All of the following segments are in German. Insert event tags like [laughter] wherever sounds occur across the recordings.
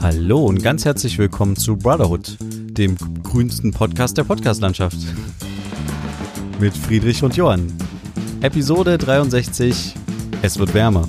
Hallo und ganz herzlich willkommen zu Brotherhood, dem grünsten Podcast der Podcastlandschaft. Mit Friedrich und Johann. Episode 63. Es wird wärmer.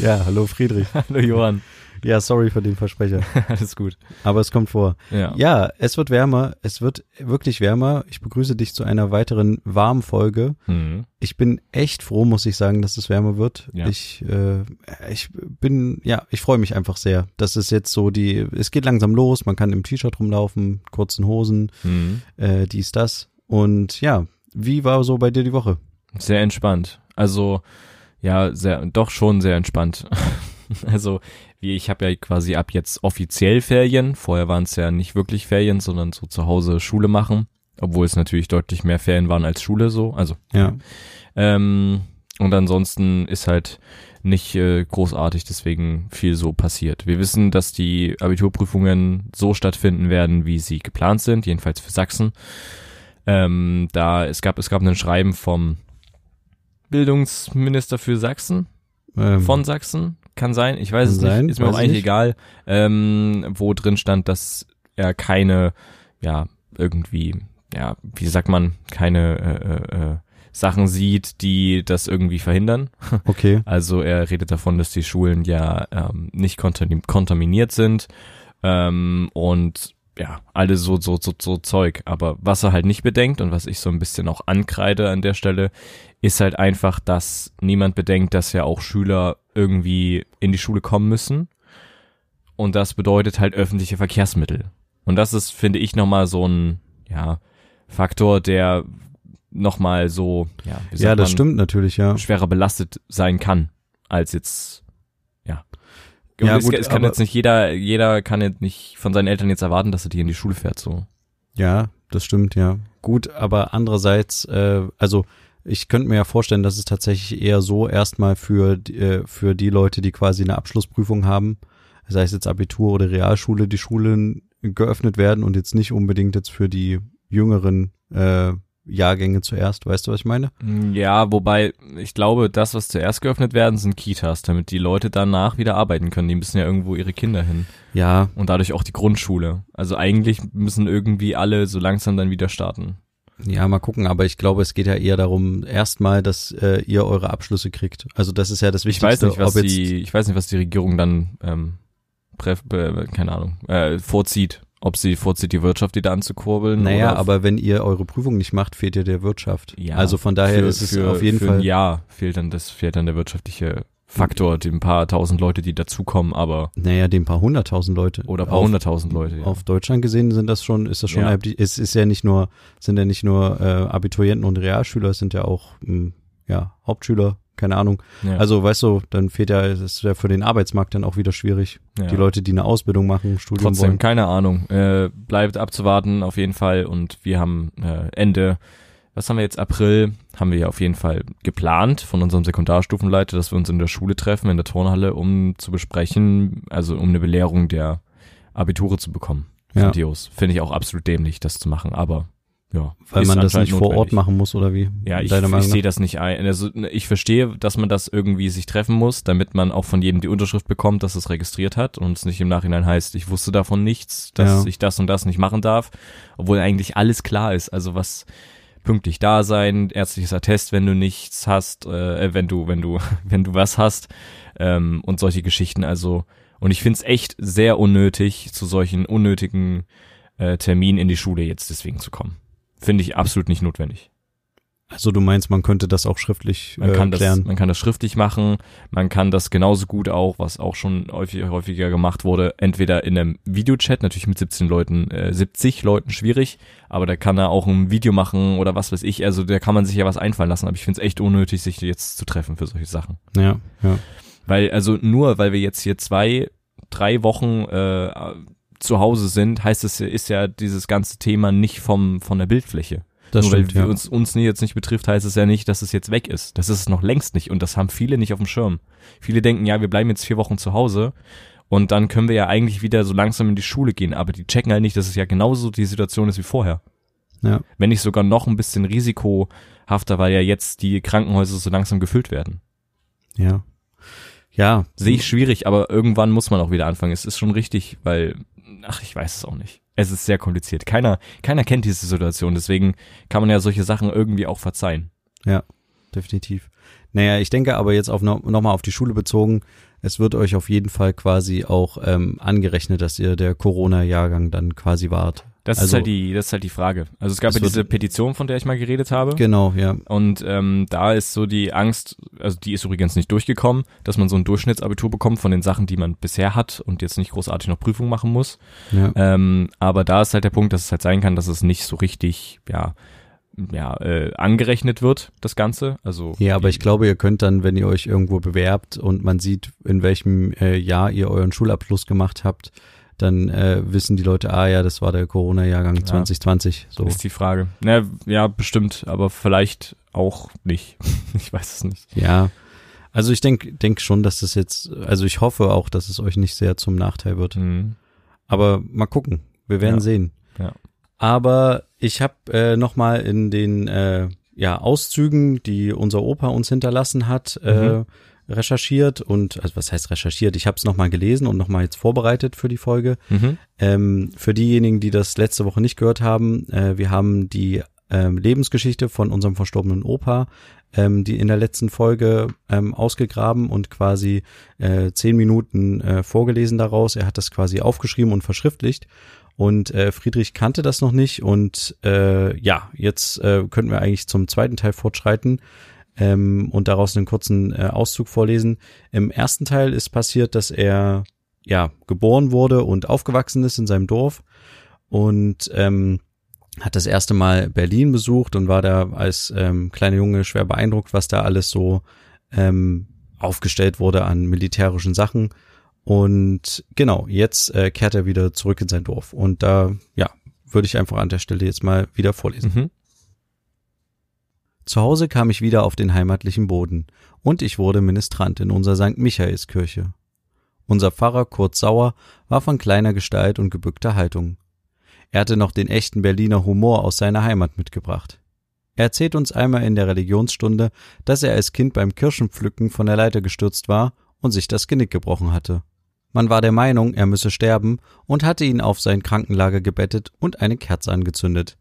[laughs] ja, hallo Friedrich. Hallo Johann. Ja, sorry für den Versprecher. [laughs] Alles gut. Aber es kommt vor. Ja. Ja, es wird wärmer. Es wird wirklich wärmer. Ich begrüße dich zu einer weiteren warmen Folge. Mhm. Ich bin echt froh, muss ich sagen, dass es wärmer wird. Ja. Ich, äh, ich bin, ja, ich freue mich einfach sehr. Das ist jetzt so die, es geht langsam los. Man kann im T-Shirt rumlaufen, kurzen Hosen, Mhm. äh, dies, das. Und ja, wie war so bei dir die Woche? Sehr entspannt. Also, ja, sehr, doch schon sehr entspannt. [laughs] [laughs] also, wie ich habe ja quasi ab jetzt offiziell Ferien. Vorher waren es ja nicht wirklich Ferien, sondern so zu Hause Schule machen. Obwohl es natürlich deutlich mehr Ferien waren als Schule so. Also, Ja, ähm, und ansonsten ist halt nicht äh, großartig deswegen viel so passiert. Wir wissen, dass die Abiturprüfungen so stattfinden werden, wie sie geplant sind, jedenfalls für Sachsen. Ähm, da es gab es gab ein Schreiben vom Bildungsminister für Sachsen, ähm, von Sachsen, kann sein, ich weiß Kann es sein, nicht, ist mir auch ich eigentlich nicht. egal, ähm, wo drin stand, dass er keine, ja, irgendwie, ja, wie sagt man, keine äh, äh, äh, Sachen sieht, die das irgendwie verhindern. [laughs] okay. Also er redet davon, dass die Schulen ja ähm, nicht kontam- kontaminiert sind ähm, und ja, alle so, so, so, so Zeug. Aber was er halt nicht bedenkt und was ich so ein bisschen auch ankreide an der Stelle, ist halt einfach, dass niemand bedenkt, dass ja auch Schüler irgendwie in die Schule kommen müssen. Und das bedeutet halt öffentliche Verkehrsmittel. Und das ist, finde ich, nochmal so ein, ja, Faktor, der nochmal so, ja, Ja, das man, stimmt natürlich, ja. schwerer belastet sein kann, als jetzt, ja. Und Ja, es, gut, es kann jetzt nicht jeder, jeder kann jetzt nicht von seinen Eltern jetzt erwarten, dass er die in die Schule fährt, so. Ja, das stimmt, ja. Gut, aber andererseits, äh, also ich könnte mir ja vorstellen, dass es tatsächlich eher so erstmal für, die- äh, für die Leute, die quasi eine Abschlussprüfung haben, sei es jetzt Abitur oder Realschule, die Schulen geöffnet werden und jetzt nicht unbedingt jetzt für die jüngeren äh, Jahrgänge zuerst. Weißt du, was ich meine? Ja, wobei, ich glaube, das, was zuerst geöffnet werden, sind Kitas, damit die Leute danach wieder arbeiten können. Die müssen ja irgendwo ihre Kinder hin. Ja, Und dadurch auch die Grundschule. Also eigentlich müssen irgendwie alle so langsam dann wieder starten. Ja, mal gucken, aber ich glaube, es geht ja eher darum, erstmal, dass äh, ihr eure Abschlüsse kriegt. Also das ist ja das Ich Wichtigste. weiß nicht, was die, ich weiß nicht, was die Regierung dann, ähm, präf, äh, keine Ahnung, äh, vorzieht. Ob sie vorzieht, die Wirtschaft wieder anzukurbeln. Naja, aber wenn ihr eure Prüfung nicht macht, fehlt ihr der Wirtschaft. Ja, also von daher für, ist es für, auf jeden für Fall. Jahr fehlt dann das, fehlt dann der wirtschaftliche Faktor, die ein paar tausend Leute, die dazukommen, aber, Naja, den paar hunderttausend Leute. oder paar auf, hunderttausend Leute, ja. Auf Deutschland gesehen sind das schon, ist das schon, Ja. es ist ja nicht nur, sind ja nicht nur äh, Abiturienten und Realschüler, es sind ja auch, mh, ja, Hauptschüler, keine Ahnung. ja. Also, weißt du, dann fehlt ja, es ist ja für den Arbeitsmarkt dann auch wieder schwierig. ja. Die Leute, die eine Ausbildung machen, Studium Trotzdem, wollen. keine Ahnung. Äh, bleibt abzuwarten auf jeden Fall und wir haben äh, Ende, was haben wir jetzt, April, haben wir ja auf jeden Fall geplant von unserem Sekundarstufenleiter, dass wir uns in der Schule treffen, in der Turnhalle, um zu besprechen, also um eine Belehrung der Abiture zu bekommen. Ja. Grandios. Finde ich auch absolut dämlich, das zu machen, aber ja. Weil man das nicht vor Ort notwendig. machen muss, oder wie? Ja, ich, ich sehe das nicht ein. Also ich verstehe, dass man das irgendwie sich treffen muss, damit man auch von jedem die Unterschrift bekommt, dass es registriert hat und es nicht im Nachhinein heißt, ich wusste davon nichts, dass Ja. ich das und das nicht machen darf, obwohl eigentlich alles klar ist. Also was pünktlich da sein, ärztliches Attest, wenn du nichts hast, äh, wenn du, wenn du, [laughs] wenn du was hast ähm, und solche Geschichten. Also und ich finde es echt sehr unnötig, zu solchen unnötigen äh, Terminen in die Schule jetzt deswegen zu kommen. Finde ich absolut nicht notwendig. Also du meinst, man könnte das auch schriftlich Man äh, kann, das, klären. man kann das schriftlich machen, man kann das genauso gut auch, was auch schon häufig, häufiger gemacht wurde, entweder in einem Videochat, natürlich mit 17 Leuten, äh, 70 Leuten schwierig, aber da kann er auch ein Video machen oder was weiß ich, also da kann man sich ja was einfallen lassen, aber ich finde es echt unnötig, sich jetzt zu treffen für solche Sachen. Ja, ja. Weil, also nur weil wir jetzt hier zwei, drei Wochen äh, zu Hause sind, heißt es, ist ja dieses ganze Thema nicht vom von der Bildfläche. Das Nur stimmt, weil ja. uns, uns jetzt nicht betrifft, heißt es ja nicht, dass es jetzt weg ist. Das ist es noch längst nicht und das haben viele nicht auf dem Schirm. Viele denken, ja, wir bleiben jetzt vier Wochen zu Hause und dann können wir ja eigentlich wieder so langsam in die Schule gehen, aber die checken halt nicht, dass es ja genauso die Situation ist wie vorher. Ja. Wenn nicht sogar noch ein bisschen risikohafter, weil ja jetzt die Krankenhäuser so langsam gefüllt werden. Ja. Ja, Sehe ich schwierig, aber irgendwann muss man auch wieder anfangen. Es ist schon richtig, weil, ach, ich weiß es auch nicht. Es ist sehr kompliziert. Keiner, keiner kennt diese Situation, deswegen kann man ja solche Sachen irgendwie auch verzeihen. Ja, definitiv. Naja, ich denke aber jetzt auf no, nochmal auf die Schule bezogen, es wird euch auf jeden Fall quasi auch ähm, angerechnet, dass ihr der Corona-Jahrgang dann quasi wart. Das ist Also- halt die, das ist halt die Frage. Also es gab ja diese Petition, von der ich mal geredet habe. Genau, ja. Und ähm, da ist so die Angst, also die ist übrigens nicht durchgekommen, dass man so ein Durchschnittsabitur bekommt von den Sachen, die man bisher hat und jetzt nicht großartig noch Prüfungen machen muss. ja. Ähm, aber da ist halt der Punkt, dass es halt sein kann, dass es nicht so richtig, ja, ja, äh, angerechnet wird, das Ganze. Also Ja, aber ich glaube, ihr könnt dann, wenn ihr euch irgendwo bewerbt und man sieht, in welchem äh, Jahr ihr euren Schulabschluss gemacht habt, dann äh, wissen die Leute, ah ja, das war der Corona-Jahrgang Ja. 2020. So. ist die Frage. Na, ja, bestimmt, aber vielleicht auch nicht. [laughs] ich weiß es nicht. Ja. Also ich denke denk schon, dass das jetzt, also ich hoffe auch, dass es euch nicht sehr zum Nachteil wird. Mhm. Aber mal gucken. Wir werden Ja. sehen. Ja. Aber ich habe äh, nochmal in den äh, ja, Auszügen, die unser Opa uns hinterlassen hat, äh, recherchiert und, also was heißt recherchiert? Ich habe es nochmal gelesen und nochmal jetzt vorbereitet für die Folge. Mhm. Ähm, für diejenigen, die das letzte Woche nicht gehört haben, äh, wir haben die ähm, Lebensgeschichte von unserem verstorbenen Opa, ähm, die in der letzten Folge ähm, ausgegraben und quasi äh, zehn Minuten äh, vorgelesen daraus. Er hat das quasi aufgeschrieben und verschriftlicht. Und äh, Friedrich kannte das noch nicht. Und äh, ja, jetzt äh, könnten wir eigentlich zum zweiten Teil fortschreiten ähm, und daraus einen kurzen äh, Auszug vorlesen. Im ersten Teil ist passiert, dass er ja geboren wurde und aufgewachsen ist in seinem Dorf und ähm, hat das erste Mal Berlin besucht und war da als ähm, kleiner Junge schwer beeindruckt, was da alles so ähm, aufgestellt wurde an militärischen Sachen. Und genau, jetzt äh, kehrt er wieder zurück in sein Dorf. Und da, ja, würde ich einfach an der Stelle jetzt mal wieder vorlesen. Mhm. Zu Hause kam ich wieder auf den heimatlichen Boden und ich wurde Ministrant in unserer St. Michaelskirche. Unser Pfarrer Kurt Sauer war von kleiner Gestalt und gebückter Haltung. Er hatte noch den echten Berliner Humor aus seiner Heimat mitgebracht. Er erzählt uns einmal in der Religionsstunde, dass er als Kind beim Kirschenpflücken von der Leiter gestürzt war und sich das Genick gebrochen hatte. Man war der Meinung, er müsse sterben und hatte ihn auf sein Krankenlager gebettet und eine Kerze angezündet.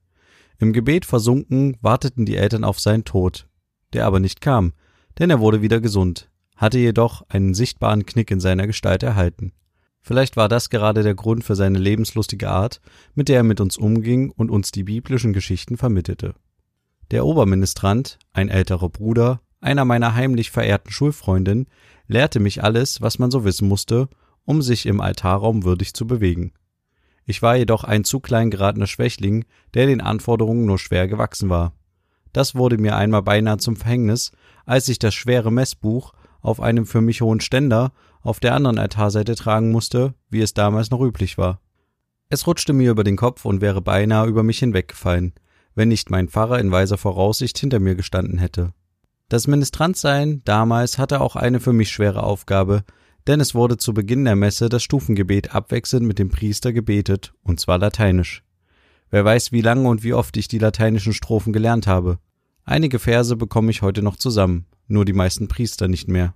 Im Gebet versunken warteten die Eltern auf seinen Tod, der aber nicht kam, denn er wurde wieder gesund, hatte jedoch einen sichtbaren Knick in seiner Gestalt erhalten. Vielleicht war das gerade der Grund für seine lebenslustige Art, mit der er mit uns umging und uns die biblischen Geschichten vermittelte. Der Oberministrant, ein älterer Bruder, einer meiner heimlich verehrten Schulfreundin, lehrte mich alles, was man so wissen musste, um sich im Altarraum würdig zu bewegen. Ich war jedoch ein zu klein geratener Schwächling, der den Anforderungen nur schwer gewachsen war. Das wurde mir einmal beinahe zum Verhängnis, als ich das schwere Messbuch auf einem für mich hohen Ständer auf der anderen Altarseite tragen musste, wie es damals noch üblich war. Es rutschte mir über den Kopf und wäre beinahe über mich hinweggefallen, wenn nicht mein Pfarrer in weiser Voraussicht hinter mir gestanden hätte. Das Ministrantsein damals hatte auch eine für mich schwere Aufgabe, denn es wurde zu Beginn der Messe das Stufengebet abwechselnd mit dem Priester gebetet, und zwar lateinisch. Wer weiß, wie lange und wie oft ich die lateinischen Strophen gelernt habe. Einige Verse bekomme ich heute noch zusammen, nur die meisten Priester nicht mehr.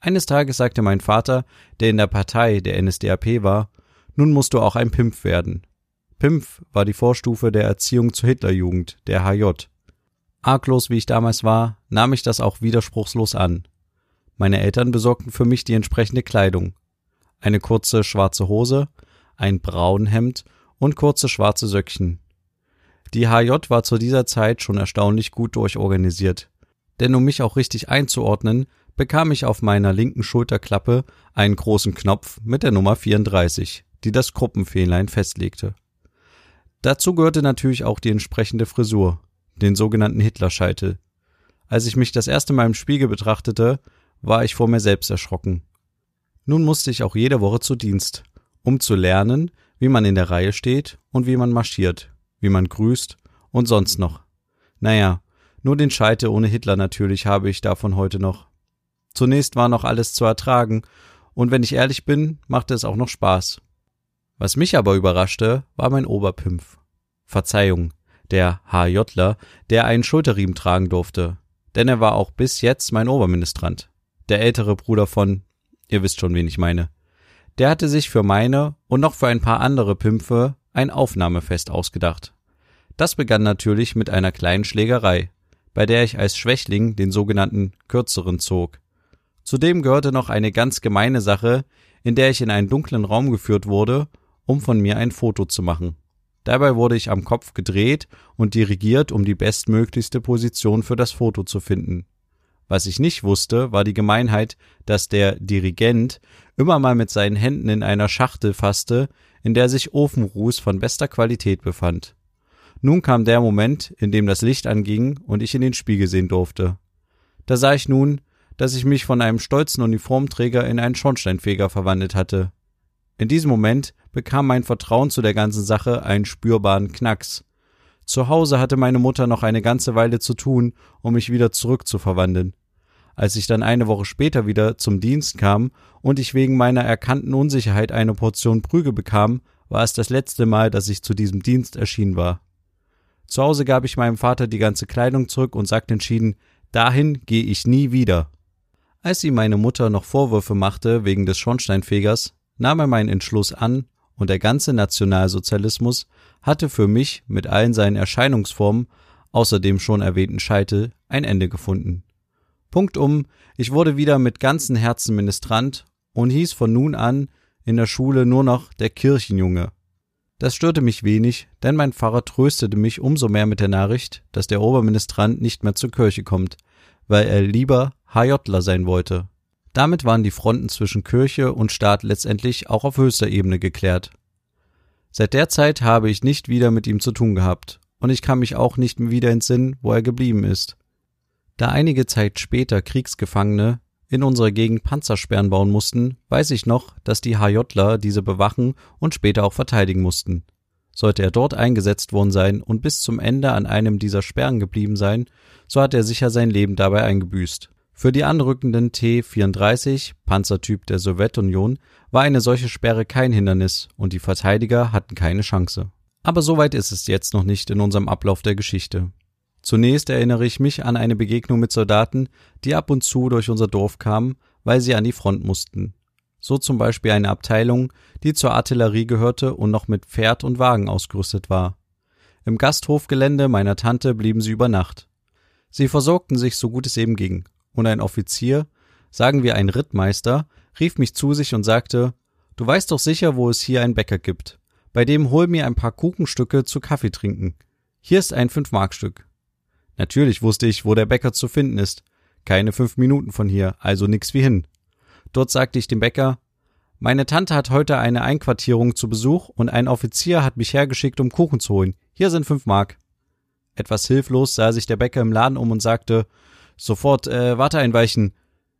Eines Tages sagte mein Vater, der in der Partei der NSDAP war, nun musst du auch ein Pimpf werden. Pimpf war die Vorstufe der Erziehung zur Hitlerjugend, der HJ. Arglos wie ich damals war, nahm ich das auch widerspruchslos an. Meine Eltern besorgten für mich die entsprechende Kleidung. Eine kurze schwarze Hose, ein Braunhemd und kurze schwarze Söckchen. Die HJ war zu dieser Zeit schon erstaunlich gut durchorganisiert. Denn um mich auch richtig einzuordnen, bekam ich auf meiner linken Schulterklappe einen großen Knopf mit der Nummer 34, die das Gruppenfähnlein festlegte. Dazu gehörte natürlich auch die entsprechende Frisur, den sogenannten Hitlerscheitel. Als ich mich das erste Mal im Spiegel betrachtete, war ich vor mir selbst erschrocken. Nun musste ich auch jede Woche zu Dienst, um zu lernen, wie man in der Reihe steht und wie man marschiert, wie man grüßt und sonst noch. Naja, nur den Scheitel ohne Hitler natürlich habe ich davon heute noch. Zunächst war noch alles zu ertragen, und wenn ich ehrlich bin, machte es auch noch Spaß. Was mich aber überraschte, war mein Oberpimpf. Verzeihung, der HJler, der einen Schulterriemen tragen durfte, denn er war auch bis jetzt mein Oberministrant. Der ältere Bruder von, ihr wisst schon, wen ich meine. Der hatte sich für meine und noch für ein paar andere Pimpfe ein Aufnahmefest ausgedacht. Das begann natürlich mit einer kleinen Schlägerei, bei der ich als Schwächling den sogenannten kürzeren zog. Zudem gehörte noch eine ganz gemeine Sache, in der ich in einen dunklen Raum geführt wurde, um von mir ein Foto zu machen. Dabei wurde ich am Kopf gedreht und dirigiert, um die bestmöglichste Position für das Foto zu finden. Was ich nicht wusste, war die Gemeinheit, dass der Dirigent immer mal mit seinen Händen in einer Schachtel fasste, in der sich Ofenruß von bester Qualität befand. Nun kam der Moment, in dem das Licht anging und ich in den Spiegel sehen durfte. Da sah ich nun, dass ich mich von einem stolzen Uniformträger in einen Schornsteinfeger verwandelt hatte. In diesem Moment bekam mein Vertrauen zu der ganzen Sache einen spürbaren Knacks. Zu Hause hatte meine Mutter noch eine ganze Weile zu tun, um mich wieder zurückzuverwandeln. Als ich dann eine Woche später wieder zum Dienst kam und ich wegen meiner erkannten Unsicherheit eine Portion Prügel bekam, war es das letzte Mal, dass ich zu diesem Dienst erschienen war. Zu Hause gab ich meinem Vater die ganze Kleidung zurück und sagte entschieden, dahin gehe ich nie wieder. Als ihm meine Mutter noch Vorwürfe machte wegen des Schornsteinfegers, nahm er meinen Entschluss an und der ganze Nationalsozialismus hatte für mich mit allen seinen Erscheinungsformen, außer dem schon erwähnten Scheitel, ein Ende gefunden. Punktum, ich wurde wieder mit ganzem Herzen Ministrant und hieß von nun an in der Schule nur noch der Kirchenjunge. Das störte mich wenig, denn mein Pfarrer tröstete mich umso mehr mit der Nachricht, dass der Oberministrant nicht mehr zur Kirche kommt, weil er lieber HJler sein wollte. Damit waren die Fronten zwischen Kirche und Staat letztendlich auch auf höchster Ebene geklärt. Seit der Zeit habe ich nicht wieder mit ihm zu tun gehabt, und ich kann mich auch nicht mehr wieder entsinnen, wo er geblieben ist. Da einige Zeit später Kriegsgefangene in unserer Gegend Panzersperren bauen mussten, weiß ich noch, dass die HJler diese bewachen und später auch verteidigen mussten. Sollte er dort eingesetzt worden sein und bis zum Ende an einem dieser Sperren geblieben sein, so hat er sicher sein Leben dabei eingebüßt. Für die anrückenden T-34, Panzertyp der Sowjetunion, war eine solche Sperre kein Hindernis und die Verteidiger hatten keine Chance. Aber so weit ist es jetzt noch nicht in unserem Ablauf der Geschichte. Zunächst erinnere ich mich an eine Begegnung mit Soldaten, die ab und zu durch unser Dorf kamen, weil sie an die Front mussten. So zum Beispiel eine Abteilung, die zur Artillerie gehörte und noch mit Pferd und Wagen ausgerüstet war. Im Gasthofgelände meiner Tante blieben sie über Nacht. Sie versorgten sich so gut es eben ging und ein Offizier, sagen wir ein Rittmeister, rief mich zu sich und sagte, Du weißt doch sicher, wo es hier einen Bäcker gibt. Bei dem hol mir ein paar Kuchenstücke zu Kaffee trinken. Hier ist ein Fünf-Mark-Stück. Natürlich wusste ich, wo der Bäcker zu finden ist. Keine fünf Minuten von hier, also nix wie hin. Dort sagte ich dem Bäcker, meine Tante hat heute eine Einquartierung zu Besuch und ein Offizier hat mich hergeschickt, um Kuchen zu holen. Hier sind fünf Mark. Etwas hilflos sah sich der Bäcker im Laden um und sagte, Sofort äh, Warte einweichen.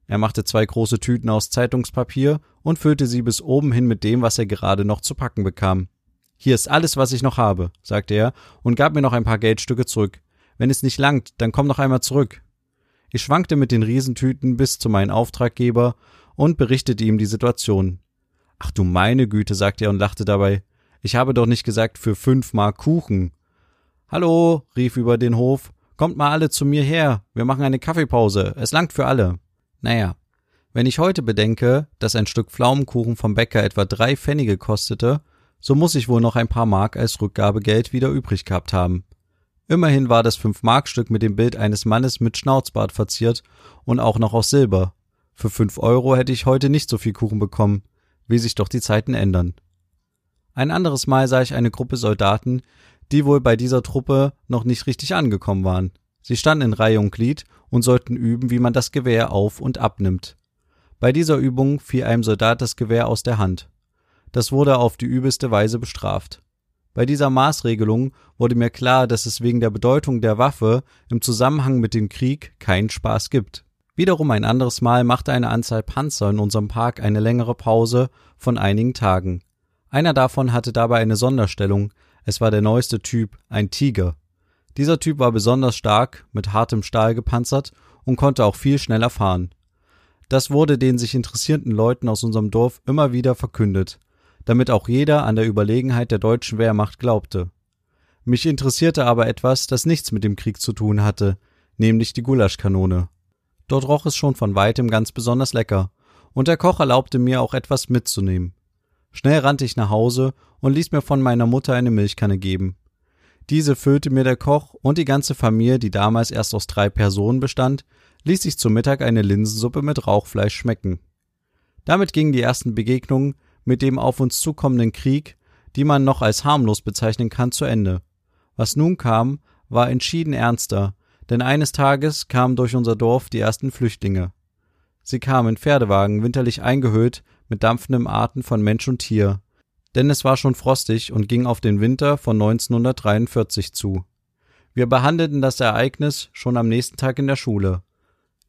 Er machte zwei große Tüten aus Zeitungspapier und füllte sie bis oben hin mit dem, was er gerade noch zu packen bekam. Hier ist alles, was ich noch habe, sagte er und gab mir noch ein paar Geldstücke zurück. Wenn es nicht langt, dann komm noch einmal zurück. Ich schwankte mit den Riesentüten bis zu meinem Auftraggeber und berichtete ihm die Situation. Ach du meine Güte, sagte er und lachte dabei. Ich habe doch nicht gesagt für fünf Mark Kuchen. Hallo, rief über den Hof. Kommt mal alle zu mir her, wir machen eine Kaffeepause, es langt für alle. Naja, wenn ich heute bedenke, dass ein Stück Pflaumenkuchen vom Bäcker etwa drei Pfennige kostete, so muss ich wohl noch ein paar Mark als Rückgabegeld wieder übrig gehabt haben. Immerhin war das Fünf-Mark-Stück mit dem Bild eines Mannes mit Schnauzbart verziert und auch noch aus Silber. Für fünf Euro hätte ich heute nicht so viel Kuchen bekommen, wie sich doch die Zeiten ändern. Ein anderes Mal sah ich eine Gruppe Soldaten, die wohl bei dieser Truppe noch nicht richtig angekommen waren. Sie standen in Reihe und Glied und sollten üben, wie man das Gewehr auf und abnimmt. Bei dieser Übung fiel einem Soldat das Gewehr aus der Hand. Das wurde auf die übelste Weise bestraft. Bei dieser Maßregelung wurde mir klar, dass es wegen der Bedeutung der Waffe im Zusammenhang mit dem Krieg keinen Spaß gibt. Wiederum ein anderes Mal machte eine Anzahl Panzer in unserem Park eine längere Pause von einigen Tagen. Einer davon hatte dabei eine Sonderstellung, es war der neueste Typ, ein Tiger. Dieser Typ war besonders stark, mit hartem Stahl gepanzert und konnte auch viel schneller fahren. Das wurde den sich interessierten Leuten aus unserem Dorf immer wieder verkündet, damit auch jeder an der Überlegenheit der deutschen Wehrmacht glaubte. Mich interessierte aber etwas, das nichts mit dem Krieg zu tun hatte, nämlich die Gulaschkanone. Dort roch es schon von weitem ganz besonders lecker, und der Koch erlaubte mir auch etwas mitzunehmen. Schnell rannte ich nach Hause und ließ mir von meiner Mutter eine Milchkanne geben. Diese füllte mir der Koch und die ganze Familie, die damals erst aus drei Personen bestand, ließ sich zu Mittag eine Linsensuppe mit Rauchfleisch schmecken. Damit gingen die ersten Begegnungen mit dem auf uns zukommenden Krieg, die man noch als harmlos bezeichnen kann, zu Ende. Was nun kam, war entschieden ernster, denn eines Tages kamen durch unser Dorf die ersten Flüchtlinge. Sie kamen in Pferdewagen, winterlich eingehüllt, mit dampfendem Atem von Mensch und Tier. Denn es war schon frostig und ging auf den Winter von 1943 zu. Wir behandelten das Ereignis schon am nächsten Tag in der Schule.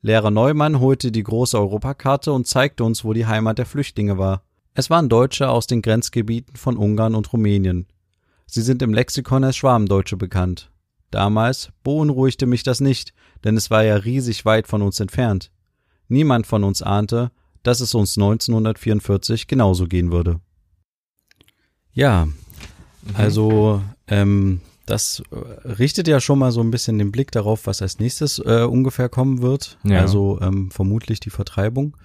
Lehrer Neumann holte die große Europakarte und zeigte uns, wo die Heimat der Flüchtlinge war. Es waren Deutsche aus den Grenzgebieten von Ungarn und Rumänien. Sie sind im Lexikon als Schwarmdeutsche bekannt. Damals beunruhigte mich das nicht, denn es war ja riesig weit von uns entfernt. Niemand von uns ahnte, dass es uns 1944 genauso gehen würde. Ja, mhm. also ähm, das äh, richtet ja schon mal so ein bisschen den Blick darauf, was als nächstes äh, ungefähr kommen wird. Ja. Also ähm, vermutlich die Vertreibung.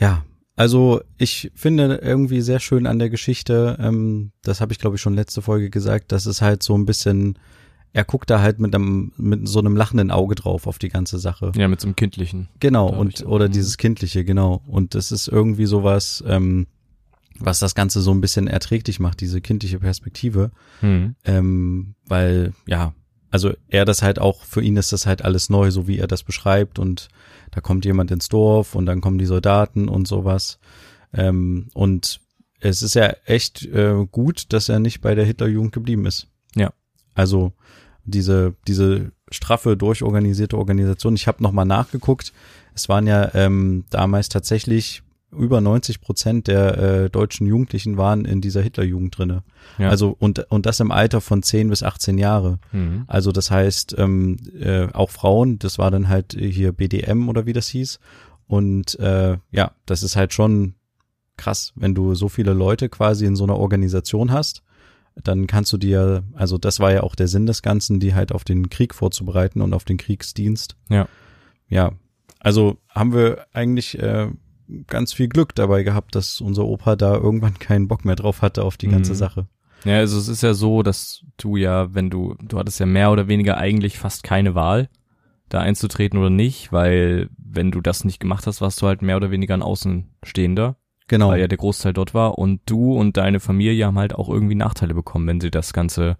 Ja, also ich finde irgendwie sehr schön an der Geschichte, ähm, das habe ich glaube ich schon letzte Folge gesagt, dass es halt so ein bisschen er guckt da halt mit einem mit so einem lachenden Auge drauf auf die ganze Sache. Ja, mit so einem kindlichen. Genau und oder mhm. dieses kindliche genau und das ist irgendwie sowas, ähm, was das Ganze so ein bisschen erträglich macht, diese kindliche Perspektive, mhm. ähm, weil ja also er das halt auch für ihn ist das halt alles neu, so wie er das beschreibt und da kommt jemand ins Dorf und dann kommen die Soldaten und sowas ähm, und es ist ja echt äh, gut, dass er nicht bei der Hitlerjugend geblieben ist. Ja. Also diese, diese straffe, durchorganisierte Organisation. Ich habe nochmal nachgeguckt. Es waren ja ähm, damals tatsächlich über 90 Prozent der äh, deutschen Jugendlichen waren in dieser Hitlerjugend drinne. Ja. Also und und das im Alter von 10 bis 18 Jahre. Mhm. Also das heißt ähm, äh, auch Frauen. Das war dann halt hier BDM oder wie das hieß. Und äh, ja, das ist halt schon krass, wenn du so viele Leute quasi in so einer Organisation hast dann kannst du dir, also das war ja auch der Sinn des Ganzen, die halt auf den Krieg vorzubereiten und auf den Kriegsdienst. Ja. Ja. Also haben wir eigentlich äh, ganz viel Glück dabei gehabt, dass unser Opa da irgendwann keinen Bock mehr drauf hatte auf die ganze mhm. Sache. Ja, also es ist ja so, dass du ja, wenn du, du hattest ja mehr oder weniger eigentlich fast keine Wahl, da einzutreten oder nicht, weil wenn du das nicht gemacht hast, warst du halt mehr oder weniger ein Außenstehender. Genau. Weil ja der Großteil dort war und du und deine Familie haben halt auch irgendwie Nachteile bekommen, wenn sie das Ganze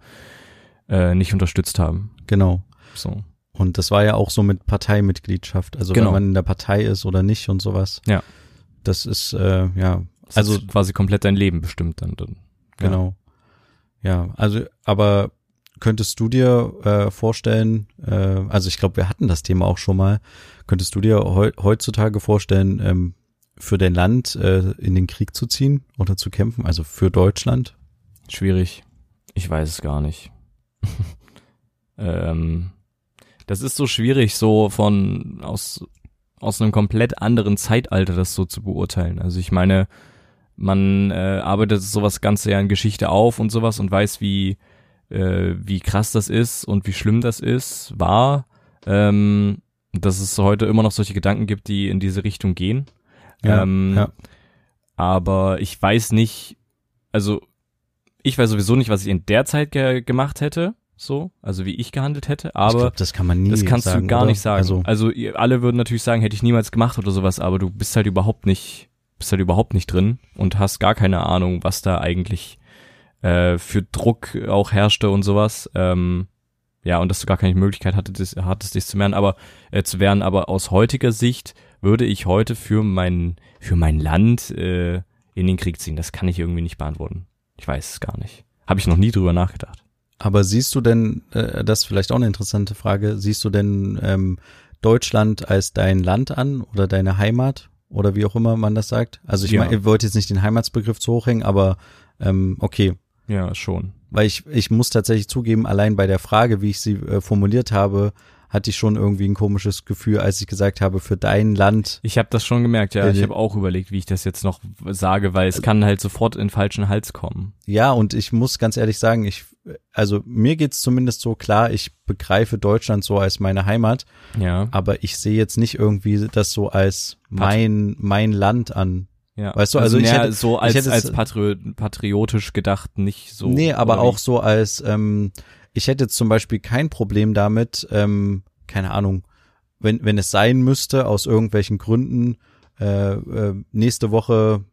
äh, nicht unterstützt haben. Genau. So. Und das war ja auch so mit Parteimitgliedschaft, also genau. wenn man in der Partei ist oder nicht und sowas. Ja. Das ist, äh, ja. Das also quasi komplett dein Leben bestimmt dann. dann ja. Genau. Ja, also, aber könntest du dir äh, vorstellen, äh, also ich glaube, wir hatten das Thema auch schon mal, könntest du dir he heutzutage vorstellen, ähm, für dein Land äh, in den Krieg zu ziehen oder zu kämpfen, also für Deutschland? Schwierig. Ich weiß es gar nicht. [laughs] ähm, das ist so schwierig, so von aus aus einem komplett anderen Zeitalter das so zu beurteilen. Also ich meine, man äh, arbeitet sowas Ganze ja in Geschichte auf und sowas und weiß, wie äh, wie krass das ist und wie schlimm das ist, war, ähm, dass es heute immer noch solche Gedanken gibt, die in diese Richtung gehen. Ja, ähm, ja. Aber ich weiß nicht, also ich weiß sowieso nicht, was ich in der Zeit ge gemacht hätte, so, also wie ich gehandelt hätte, aber glaub, das kann man nie Das kannst sagen, du gar oder? nicht sagen. Also, also ihr, alle würden natürlich sagen, hätte ich niemals gemacht oder sowas, aber du bist halt überhaupt nicht, bist halt überhaupt nicht drin und hast gar keine Ahnung, was da eigentlich äh, für Druck auch herrschte und sowas. Ähm, ja, und dass du gar keine Möglichkeit hattest, hattest dich zu wehren, aber äh, zu wehren, aber aus heutiger Sicht würde ich heute für mein, für mein Land äh, in den Krieg ziehen? Das kann ich irgendwie nicht beantworten. Ich weiß es gar nicht. Habe ich noch nie drüber nachgedacht. Aber siehst du denn, äh, das ist vielleicht auch eine interessante Frage, siehst du denn ähm, Deutschland als dein Land an oder deine Heimat oder wie auch immer man das sagt? Also ich ja. ich wollte jetzt nicht den Heimatsbegriff zu hochhängen, aber ähm, okay. Ja, schon. Weil ich, ich muss tatsächlich zugeben, allein bei der Frage, wie ich sie äh, formuliert habe, hatte ich schon irgendwie ein komisches Gefühl, als ich gesagt habe, für dein Land. Ich habe das schon gemerkt, ja. Ich habe auch überlegt, wie ich das jetzt noch sage, weil es kann halt sofort in falschen Hals kommen. Ja, und ich muss ganz ehrlich sagen, ich, also mir geht's zumindest so klar, ich begreife Deutschland so als meine Heimat, Ja. aber ich sehe jetzt nicht irgendwie das so als mein, mein Land an. ja. Weißt du, also ich mehr hätte- so ich als, hätte als patri patriotisch gedacht, nicht so. nee, aber auch so als, ähm, ich hätte zum Beispiel kein Problem damit, ähm, keine Ahnung, wenn, wenn es sein müsste, aus irgendwelchen Gründen, äh, äh, nächste Woche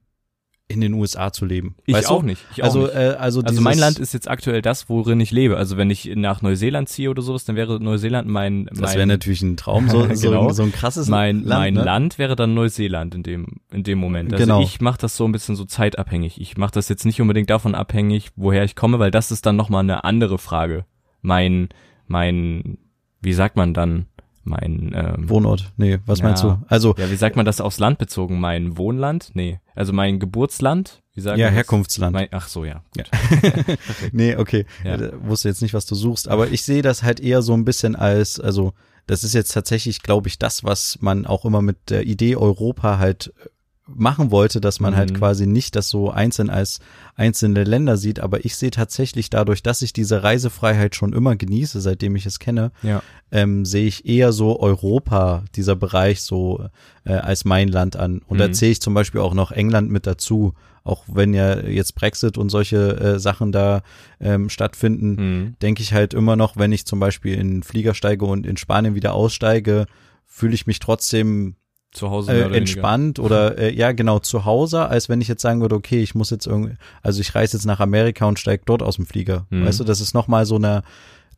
in den USA zu leben. Ich weißt auch du? nicht. Ich auch Also, nicht. äh, also, Also mein Land ist jetzt aktuell das, worin ich lebe. Also wenn ich nach Neuseeland ziehe oder sowas, dann wäre Neuseeland mein das mein, wäre natürlich ein Traum, so, [laughs] so, Genau. ein, so ein krasses mein Land, mein ne? Land wäre dann Neuseeland in dem in dem Moment. Also Genau. ich mache das so ein bisschen so zeitabhängig. Ich mache das jetzt nicht unbedingt davon abhängig, woher ich komme, weil das ist dann noch mal eine andere Frage. Mein mein wie sagt man dann mein ähm, Wohnort. Nee, was Ja. meinst du? Also, ja, wie sagt man das aufs Land bezogen? Mein Wohnland? Nee, also mein Geburtsland? Wie sagt ja? Herkunftsland. Mein, ach so, ja. Ja. [laughs] nee, okay. Ja. Äh, wusste jetzt nicht, was du suchst, aber ich sehe das halt eher so ein bisschen als, also das ist jetzt tatsächlich, glaube ich, das, was man auch immer mit der Idee Europa halt äh, machen wollte, dass man halt Mhm. quasi nicht das so einzeln als einzelne Länder sieht, aber ich sehe tatsächlich dadurch, dass ich diese Reisefreiheit schon immer genieße, seitdem ich es kenne, Ja. ähm, sehe ich eher so Europa, dieser Bereich so äh, als mein Land an. Und da Mhm. zähle ich zum Beispiel auch noch England mit dazu, auch wenn ja jetzt Brexit und solche äh, Sachen da ähm, stattfinden, Mhm. denke ich halt immer noch, wenn ich zum Beispiel in den Flieger steige und in Spanien wieder aussteige, fühle ich mich trotzdem Zu Hause äh, entspannt oder [laughs] äh, ja genau zu Hause, als wenn ich jetzt sagen würde, okay, ich muss jetzt irgendwie, also ich reise jetzt nach Amerika und steige dort aus dem Flieger. Mhm. Weißt du, das ist nochmal so eine,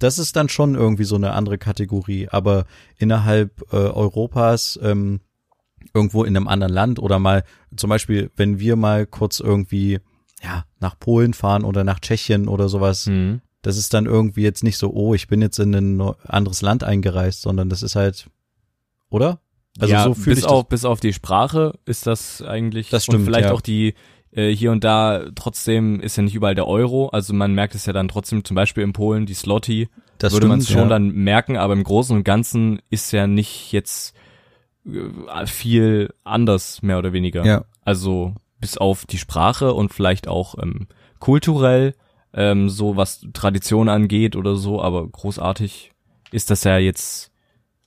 das ist dann schon irgendwie so eine andere Kategorie, aber innerhalb äh, Europas ähm, irgendwo in einem anderen Land oder mal zum Beispiel, wenn wir mal kurz irgendwie ja nach Polen fahren oder nach Tschechien oder sowas. Mhm. das ist dann irgendwie jetzt nicht so, oh, ich bin jetzt in ein anderes Land eingereist, sondern das ist halt, oder? Also ja, so fühle bis ich auf, bis auf die Sprache ist das eigentlich Das stimmt, und vielleicht ja. auch die äh, hier und da trotzdem ist ja nicht überall der Euro, also man merkt es ja dann trotzdem zum Beispiel in Polen die Slotty das. Das würde man schon ja. dann merken, aber im Großen und Ganzen ist ja nicht jetzt äh, viel anders mehr oder weniger. Ja, Also bis auf die Sprache und vielleicht auch ähm, kulturell, ähm, so was Tradition angeht oder so, aber großartig ist das ja jetzt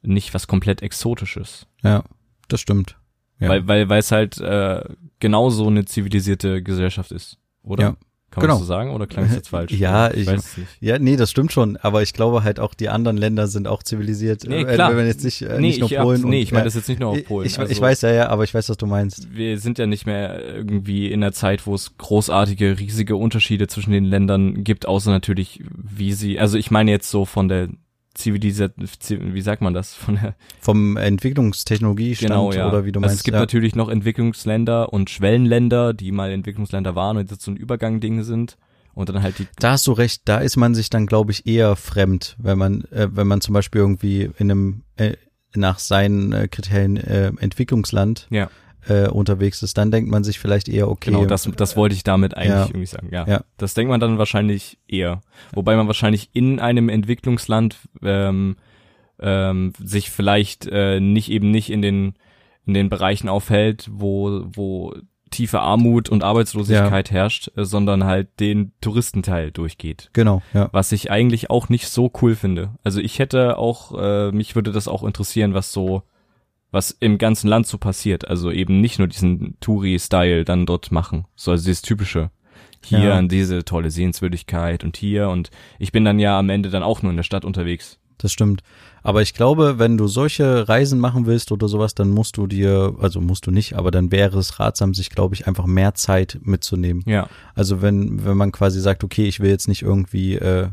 nicht was komplett Exotisches. ja, das stimmt. Ja. Weil, weil, weil es halt äh, genauso eine zivilisierte Gesellschaft ist, oder? Ja, Kann genau. man das so sagen oder klang es jetzt [laughs] falsch? Ja, ich- weiß nicht. Ja, nee, das stimmt schon, aber ich glaube halt auch die anderen Länder sind auch zivilisiert. Nee, Äh, klar. Wenn man jetzt nicht, äh, nee, nicht nur ich Polen nee, und, ich meine das jetzt nicht nur auf Polen. Ich, also, ich weiß ja, ja, aber ich weiß, was du meinst. wir sind ja nicht mehr irgendwie in der Zeit, wo es großartige, riesige Unterschiede zwischen den Ländern gibt, außer natürlich, wie sie, also ich meine jetzt so von der Zivilisation, wie sagt man das, von der, Vom Entwicklungstechnologiestand genau, ja. oder wie du also meinst. es gibt ja. natürlich noch Entwicklungsländer und Schwellenländer, die mal Entwicklungsländer waren und jetzt so ein Übergangding sind und dann halt die, Da hast du recht, da ist man sich dann, glaube ich, eher fremd, wenn man, äh, wenn man zum Beispiel irgendwie in einem äh, nach seinen äh, Kriterien äh, Entwicklungsland ja, äh, unterwegs ist, dann denkt man sich vielleicht eher, okay, genau, das, das wollte ich damit eigentlich Ja. irgendwie sagen, ja. Ja. Das denkt man dann wahrscheinlich eher. Wobei man wahrscheinlich in einem Entwicklungsland ähm, ähm, sich vielleicht äh, nicht eben nicht in den in den Bereichen aufhält, wo wo tiefe Armut und Arbeitslosigkeit herrscht, äh, sondern halt den Touristenteil durchgeht. genau, ja. Was ich eigentlich auch nicht so cool finde. Also ich hätte auch, äh, mich würde das auch interessieren, was so, was im ganzen Land so passiert. Also eben nicht nur diesen Touri-Style dann dort machen, so also dieses typische. Hier Ja. an diese tolle Sehenswürdigkeit und hier und ich bin dann ja am Ende dann auch nur in der Stadt unterwegs. Das stimmt. Aber ich glaube, wenn du solche Reisen machen willst oder sowas, dann musst du dir, also musst du nicht, aber dann wäre es ratsam, sich, glaube ich, einfach mehr Zeit mitzunehmen. Ja, Also wenn, wenn man quasi sagt, okay, ich will jetzt nicht irgendwie äh,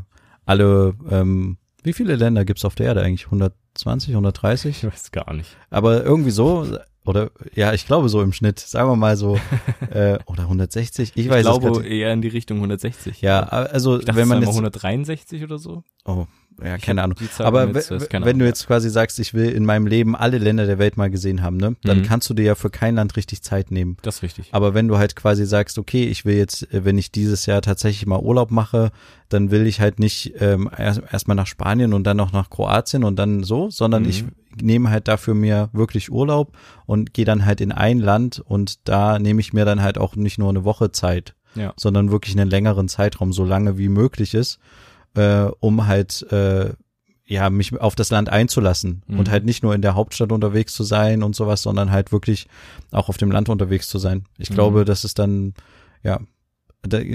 alle, ähm, wie viele Länder gibt's auf der Erde eigentlich? 120, 130? ich weiß gar nicht. Aber irgendwie so, oder ja, ich glaube so im Schnitt, sagen wir mal so, [laughs] äh, oder 160, ich, Ich, weiß glaube grad- eher in die Richtung 160. Ja, also dachte, wenn man jetzt, war mal 163 oder so. oh, ja, keine Ahnung. Aber jetzt, wenn du Ahnung, jetzt quasi sagst, ich will in meinem Leben alle Länder der Welt mal gesehen haben, ne, dann Mhm. kannst du dir ja für kein Land richtig Zeit nehmen. das ist richtig. Aber wenn du halt quasi sagst, okay, ich will jetzt, äh, wenn ich dieses Jahr tatsächlich mal Urlaub mache, dann will ich halt nicht ähm, erst erstmal nach Spanien und dann noch nach Kroatien und dann so, sondern Mhm. ich nehme halt dafür mir wirklich Urlaub und gehe dann halt in ein Land und da nehme ich mir dann halt auch nicht nur eine Woche Zeit, Ja. sondern wirklich einen längeren Zeitraum, so lange wie möglich ist, äh, um halt äh, ja mich auf das Land einzulassen Mhm. und halt nicht nur in der Hauptstadt unterwegs zu sein und sowas, sondern halt wirklich auch auf dem Land unterwegs zu sein. Ich Mhm. glaube, das ist dann ja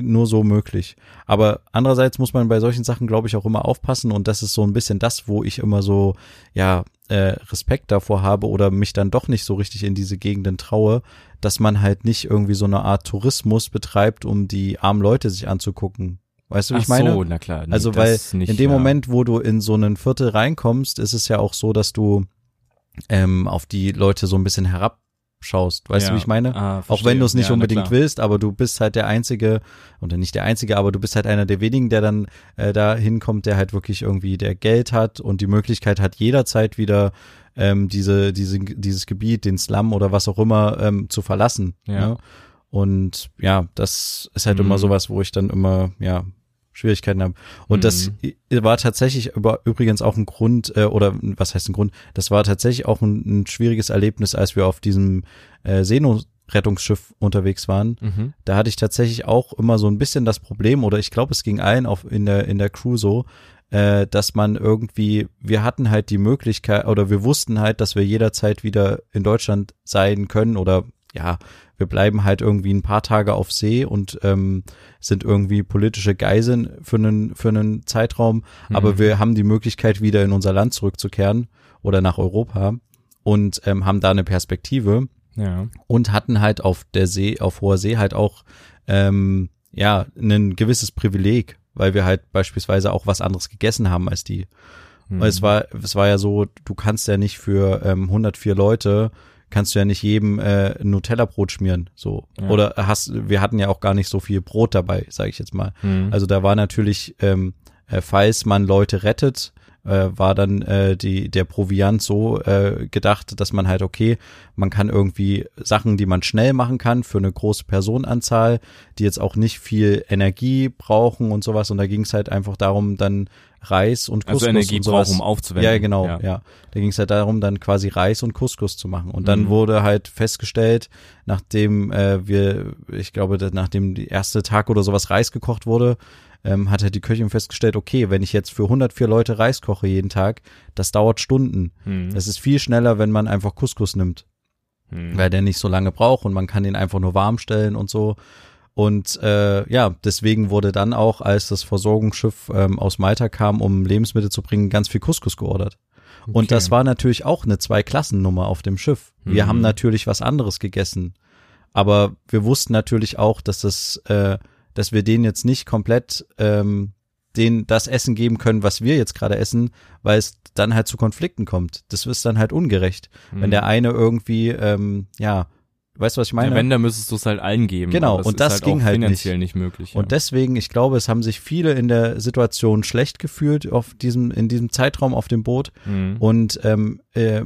nur so möglich. Aber andererseits muss man bei solchen Sachen, glaube ich, auch immer aufpassen und das ist so ein bisschen das, wo ich immer so ja äh, Respekt davor habe oder mich dann doch nicht so richtig in diese Gegenden traue, dass man halt nicht irgendwie so eine Art Tourismus betreibt, um die armen Leute sich anzugucken. Weißt du, wie Ach ich meine? so, na klar. nee, Also weil nicht, in dem ja. Moment, wo du in so einen Viertel reinkommst, ist es ja auch so, dass du ähm, auf die Leute so ein bisschen herabschaust. Weißt ja. du, wie ich meine? Ah, auch wenn du es nicht ja, unbedingt willst, aber du bist halt der Einzige, oder nicht der Einzige, aber du bist halt einer der wenigen, der dann äh, da hinkommt, der halt wirklich irgendwie der Geld hat und die Möglichkeit hat, jederzeit wieder ähm, diese, diese, dieses Gebiet, den Slum oder was auch immer ähm, zu verlassen. Ja. Ne? Und ja, das ist halt Mhm. immer sowas, wo ich dann immer, ja, Schwierigkeiten habe. Und das Mhm. i- war tatsächlich über, übrigens auch ein Grund, äh, oder was heißt ein Grund, das war tatsächlich auch ein, ein schwieriges Erlebnis, als wir auf diesem äh, Seenot-Rettungsschiff unterwegs waren. Mhm. Da hatte ich tatsächlich auch immer so ein bisschen das Problem, oder ich glaube, es ging allen auf in der, in der Crew so, äh, dass man irgendwie, wir hatten halt die Möglichkeit, oder wir wussten halt, dass wir jederzeit wieder in Deutschland sein können oder ja, wir bleiben halt irgendwie ein paar Tage auf See und ähm, sind irgendwie politische Geiseln für einen, für einen Zeitraum, aber Mhm. wir haben die Möglichkeit, wieder in unser Land zurückzukehren oder nach Europa und ähm, haben da eine Perspektive Ja. und hatten halt auf der See, auf hoher See halt auch ähm, ja ein gewisses Privileg, weil wir halt beispielsweise auch was anderes gegessen haben als die. Mhm. Es war, es war ja so, du kannst ja nicht für ähm, 104 Leute kannst du ja nicht jedem äh, Nutella-Brot schmieren, so. Ja. Oder hast, wir hatten ja auch gar nicht so viel Brot dabei, sage ich jetzt mal. Mhm. Also da war natürlich, ähm, äh, falls man Leute rettet, äh, war dann äh, die der Proviant so äh, gedacht, dass man halt okay, man kann irgendwie Sachen, die man schnell machen kann für eine große Personenanzahl, die jetzt auch nicht viel Energie brauchen und sowas. Und da ging es halt einfach darum, dann Reis und Couscous also Energie und sowas. braucht, um aufzuwenden. Ja, genau, ja. Da ging es halt darum, dann quasi Reis und Couscous zu machen. Und dann Mhm. wurde halt festgestellt, nachdem äh, wir, ich glaube, nachdem die erste Tag oder sowas Reis gekocht wurde, ähm, hat halt die Köchin festgestellt, okay, wenn ich jetzt für 104 Leute Reis koche jeden Tag, das dauert Stunden. Mhm. Es ist viel schneller, wenn man einfach Couscous nimmt, Mhm. weil der nicht so lange braucht und man kann den einfach nur warm stellen und so. Und äh, ja, deswegen wurde dann auch, als das Versorgungsschiff ähm, aus Malta kam, um Lebensmittel zu bringen, ganz viel Couscous geordert. Und Okay. das war natürlich auch eine Zwei-Klassen-Nummer auf dem Schiff. Wir Mhm. haben natürlich was anderes gegessen. Aber wir wussten natürlich auch, dass das, äh, dass wir denen jetzt nicht komplett ähm, den das Essen geben können, was wir jetzt gerade essen, weil es dann halt zu Konflikten kommt. Das ist dann halt ungerecht. Wenn Mhm. der eine irgendwie, ähm, ja, weißt du, was ich meine? ja, wenn, dann müsstest du es halt allen geben. Genau, es und das halt ging halt finanziell nicht, möglich. Ja. Und deswegen, ich glaube, es haben sich viele in der Situation schlecht gefühlt auf diesem, in diesem Zeitraum auf dem Boot. Mhm. Und ähm, äh,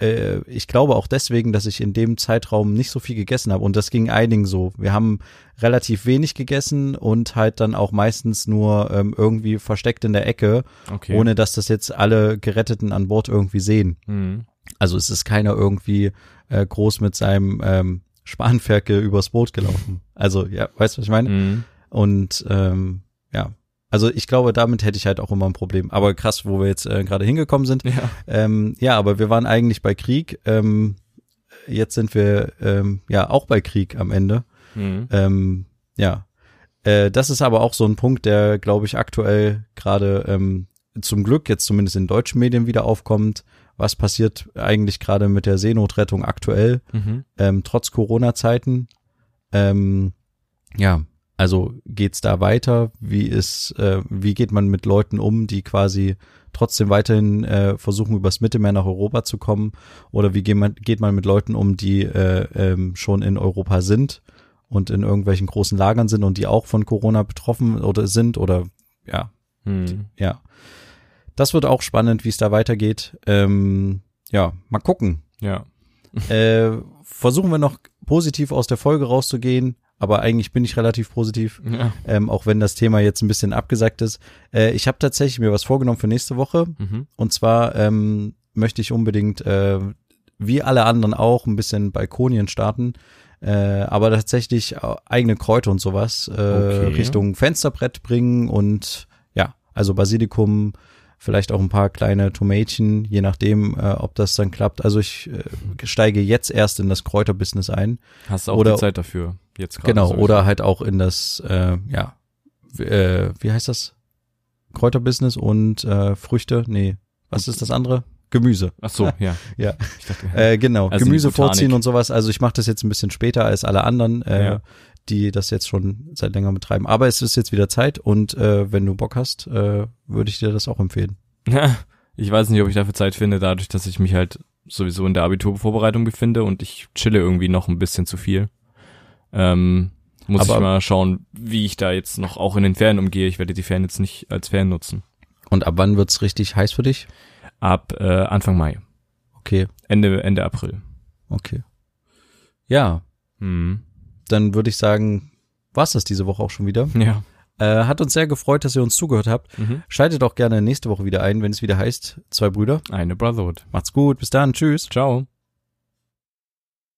äh, ich glaube auch deswegen, dass ich in dem Zeitraum nicht so viel gegessen habe. Und das ging einigen so. Wir haben relativ wenig gegessen und halt dann auch meistens nur ähm, irgendwie versteckt in der Ecke, okay. ohne dass das jetzt alle Geretteten an Bord irgendwie sehen. Mhm. Also es ist keiner irgendwie äh, groß mit seinem ähm, Spanferkel übers Boot gelaufen. Also ja, weißt du, was ich meine? Mhm. Und ähm, ja, also ich glaube, damit hätte ich halt auch immer ein Problem. Aber krass, wo wir jetzt äh, gerade hingekommen sind. Ja. Ähm, ja, aber wir waren eigentlich bei Krieg. Ähm, jetzt sind wir ähm, ja auch bei Krieg am Ende. Mhm. Ähm, ja, äh, das ist aber auch so ein Punkt, der, glaube ich, aktuell gerade ähm, zum Glück jetzt zumindest in deutschen Medien wieder aufkommt. Was passiert eigentlich gerade mit der Seenotrettung aktuell? Mhm. ähm, trotz Corona-Zeiten. Ähm, ja, also geht's da weiter? Wie ist, äh, wie geht man mit Leuten um, die quasi trotzdem weiterhin äh, versuchen, übers Mittelmeer nach Europa zu kommen? Oder wie geht man, geht man mit Leuten um, die äh, ähm, schon in Europa sind und in irgendwelchen großen Lagern sind und die auch von Corona betroffen oder sind oder ja, Mhm. ja. Das wird auch spannend, wie es da weitergeht. Ähm, ja, mal gucken Ja. äh, versuchen wir noch positiv aus der Folge rauszugehen, aber eigentlich bin ich relativ positiv, ja. ähm, auch wenn das Thema jetzt ein bisschen abgesagt ist. Äh, ich habe tatsächlich mir was vorgenommen für nächste Woche Mhm. und zwar ähm, möchte ich unbedingt, äh, wie alle anderen auch, ein bisschen Balkonien starten. Äh, aber tatsächlich äh, eigene Kräuter und sowas äh, Okay. Richtung Fensterbrett bringen und ja, also Basilikum, vielleicht auch ein paar kleine Tomätchen, je nachdem, äh, ob das dann klappt. Also ich äh, steige jetzt erst in das Kräuterbusiness ein. Hast du auch Oder- die Zeit dafür? Jetzt gerade Genau, sowieso. oder halt auch in das, äh, ja, äh, wie heißt das? Kräuterbusiness und äh, Früchte? Nee, was ist das andere? Gemüse. Ach so, ja. [laughs] Ja. Dachte, Äh, genau, Also Gemüse vorziehen und sowas. Also ich mache das jetzt ein bisschen später als alle anderen, äh, Ja. die das jetzt schon seit länger betreiben. Aber es ist jetzt wieder Zeit und äh, wenn du Bock hast, äh, würde ich dir das auch empfehlen. ich weiß nicht, ob ich dafür Zeit finde, dadurch, dass ich mich halt sowieso in der Abiturvorbereitung befinde und ich chille irgendwie noch ein bisschen zu viel. Ähm, muss Aber- ich mal schauen, wie ich da jetzt noch auch in den Ferien umgehe. Ich werde die Ferien jetzt nicht als Ferien nutzen. Und ab wann wird's richtig heiß für dich? Ab äh, Anfang Mai, Okay, Ende Ende April. okay. Ja, Hm. dann würde ich sagen, war's das diese Woche auch schon wieder. Ja. Äh, hat uns sehr gefreut, dass ihr uns zugehört habt. Mhm. Schaltet auch gerne nächste Woche wieder ein, wenn es wieder heißt, zwei Brüder. Eine Brotherhood. Macht's gut, bis dann, tschüss. Ciao.